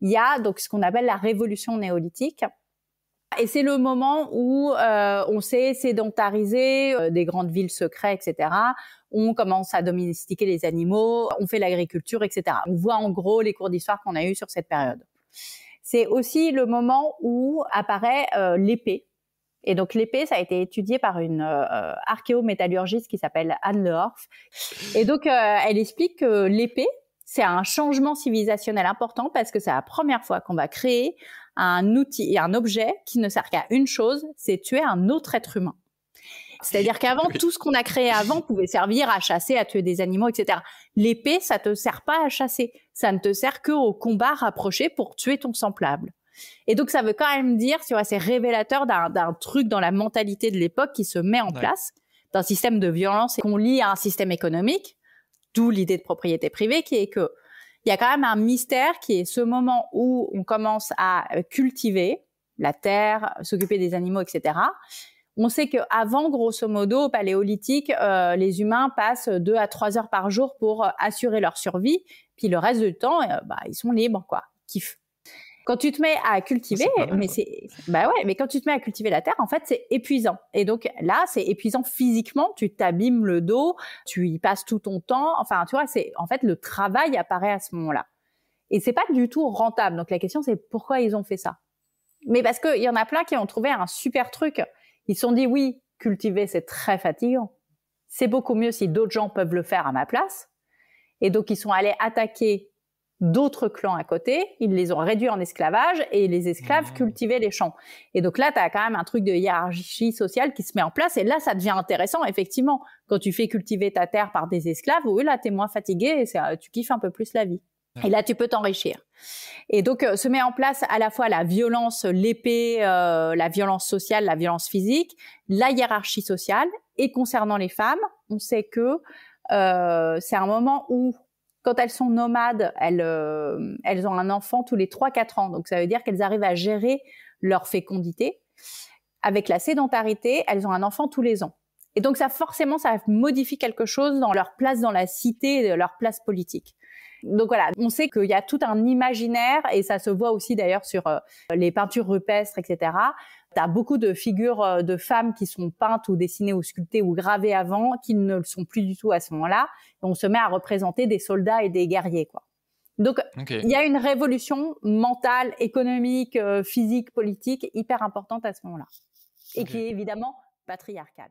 il y a donc ce qu'on appelle la révolution néolithique. Et c'est le moment où euh, on s'est sédentarisé, euh, des grandes villes secrètes, etc. On commence à domestiquer les animaux, on fait l'agriculture, etc. On voit en gros les cours d'histoire qu'on a eus sur cette période. C'est aussi le moment où apparaît euh, l'épée. Et donc l'épée, ça a été étudié par une euh, archéométallurgiste qui s'appelle Anne Lehorf. Et donc elle explique que l'épée, c'est un changement civilisationnel important parce que c'est la première fois qu'on va créer un outil et un objet qui ne sert qu'à une chose, c'est tuer un autre être humain. C'est-à-dire qu'avant, tout ce qu'on a créé avant pouvait servir à chasser, à tuer des animaux, etc. L'épée, ça te sert pas à chasser. Ça ne te sert que au combat rapproché pour tuer ton semblable. Et donc, ça veut quand même dire, tu vois, c'est révélateur d'un truc dans la mentalité de l'époque qui se met en place, d'un système de violence qu'on lie à un système économique, d'où l'idée de propriété privée qui est que il y a quand même un mystère qui est ce moment où on commence à euh, cultiver la terre, s'occuper des animaux, etc. On sait qu'avant, grosso modo, au paléolithique, euh, les humains passent deux à trois heures par jour pour euh, assurer leur survie, puis le reste du temps, bah, ils sont libres, quoi, kiff. Quand tu te mets à cultiver, mais c'est, bah ouais, mais quand tu te mets à cultiver la terre, en fait, c'est épuisant. Et donc là, c'est épuisant physiquement. Tu t'abîmes le dos, tu y passes tout ton temps. Enfin, tu vois, c'est en fait le travail apparaît à ce moment-là. Et c'est pas du tout rentable. Donc la question, c'est pourquoi ils ont fait ça? Mais parce qu'il y en a plein qui ont trouvé un super truc. Ils se sont dit oui, cultiver c'est très fatigant. C'est beaucoup mieux si d'autres gens peuvent le faire à ma place. Et donc ils sont allés attaquer d'autres clans à côté, ils les ont réduits en esclavage et les esclaves mmh. cultivaient les champs. Et donc là, tu as quand même un truc de hiérarchie sociale qui se met en place et là, ça devient intéressant, effectivement. Quand tu fais cultiver ta terre par des esclaves, oui, là, tu es moins fatigué et tu kiffes un peu plus la vie. Et là, tu peux t'enrichir. Et donc, euh, se met en place à la fois la violence, l'épée, euh, la violence sociale, la violence physique, la hiérarchie sociale. Et concernant les femmes, on sait que euh, c'est un moment où quand elles sont nomades, elles, euh, elles ont un enfant tous les 3-4 ans. Donc ça veut dire qu'elles arrivent à gérer leur fécondité. Avec la sédentarité, elles ont un enfant tous les ans. Et donc ça forcément, ça modifie quelque chose dans leur place dans la cité, leur place politique. Donc voilà, on sait qu'il y a tout un imaginaire et ça se voit aussi d'ailleurs sur euh, les peintures rupestres, etc. Tu as beaucoup de figures euh, de femmes qui sont peintes ou dessinées ou sculptées ou gravées avant, qui ne le sont plus du tout à ce moment-là. on se met à représenter des soldats et des guerriers, quoi. Donc, il y a une révolution mentale, économique, euh, physique, politique hyper importante à ce moment-là. Et qui est évidemment patriarcale.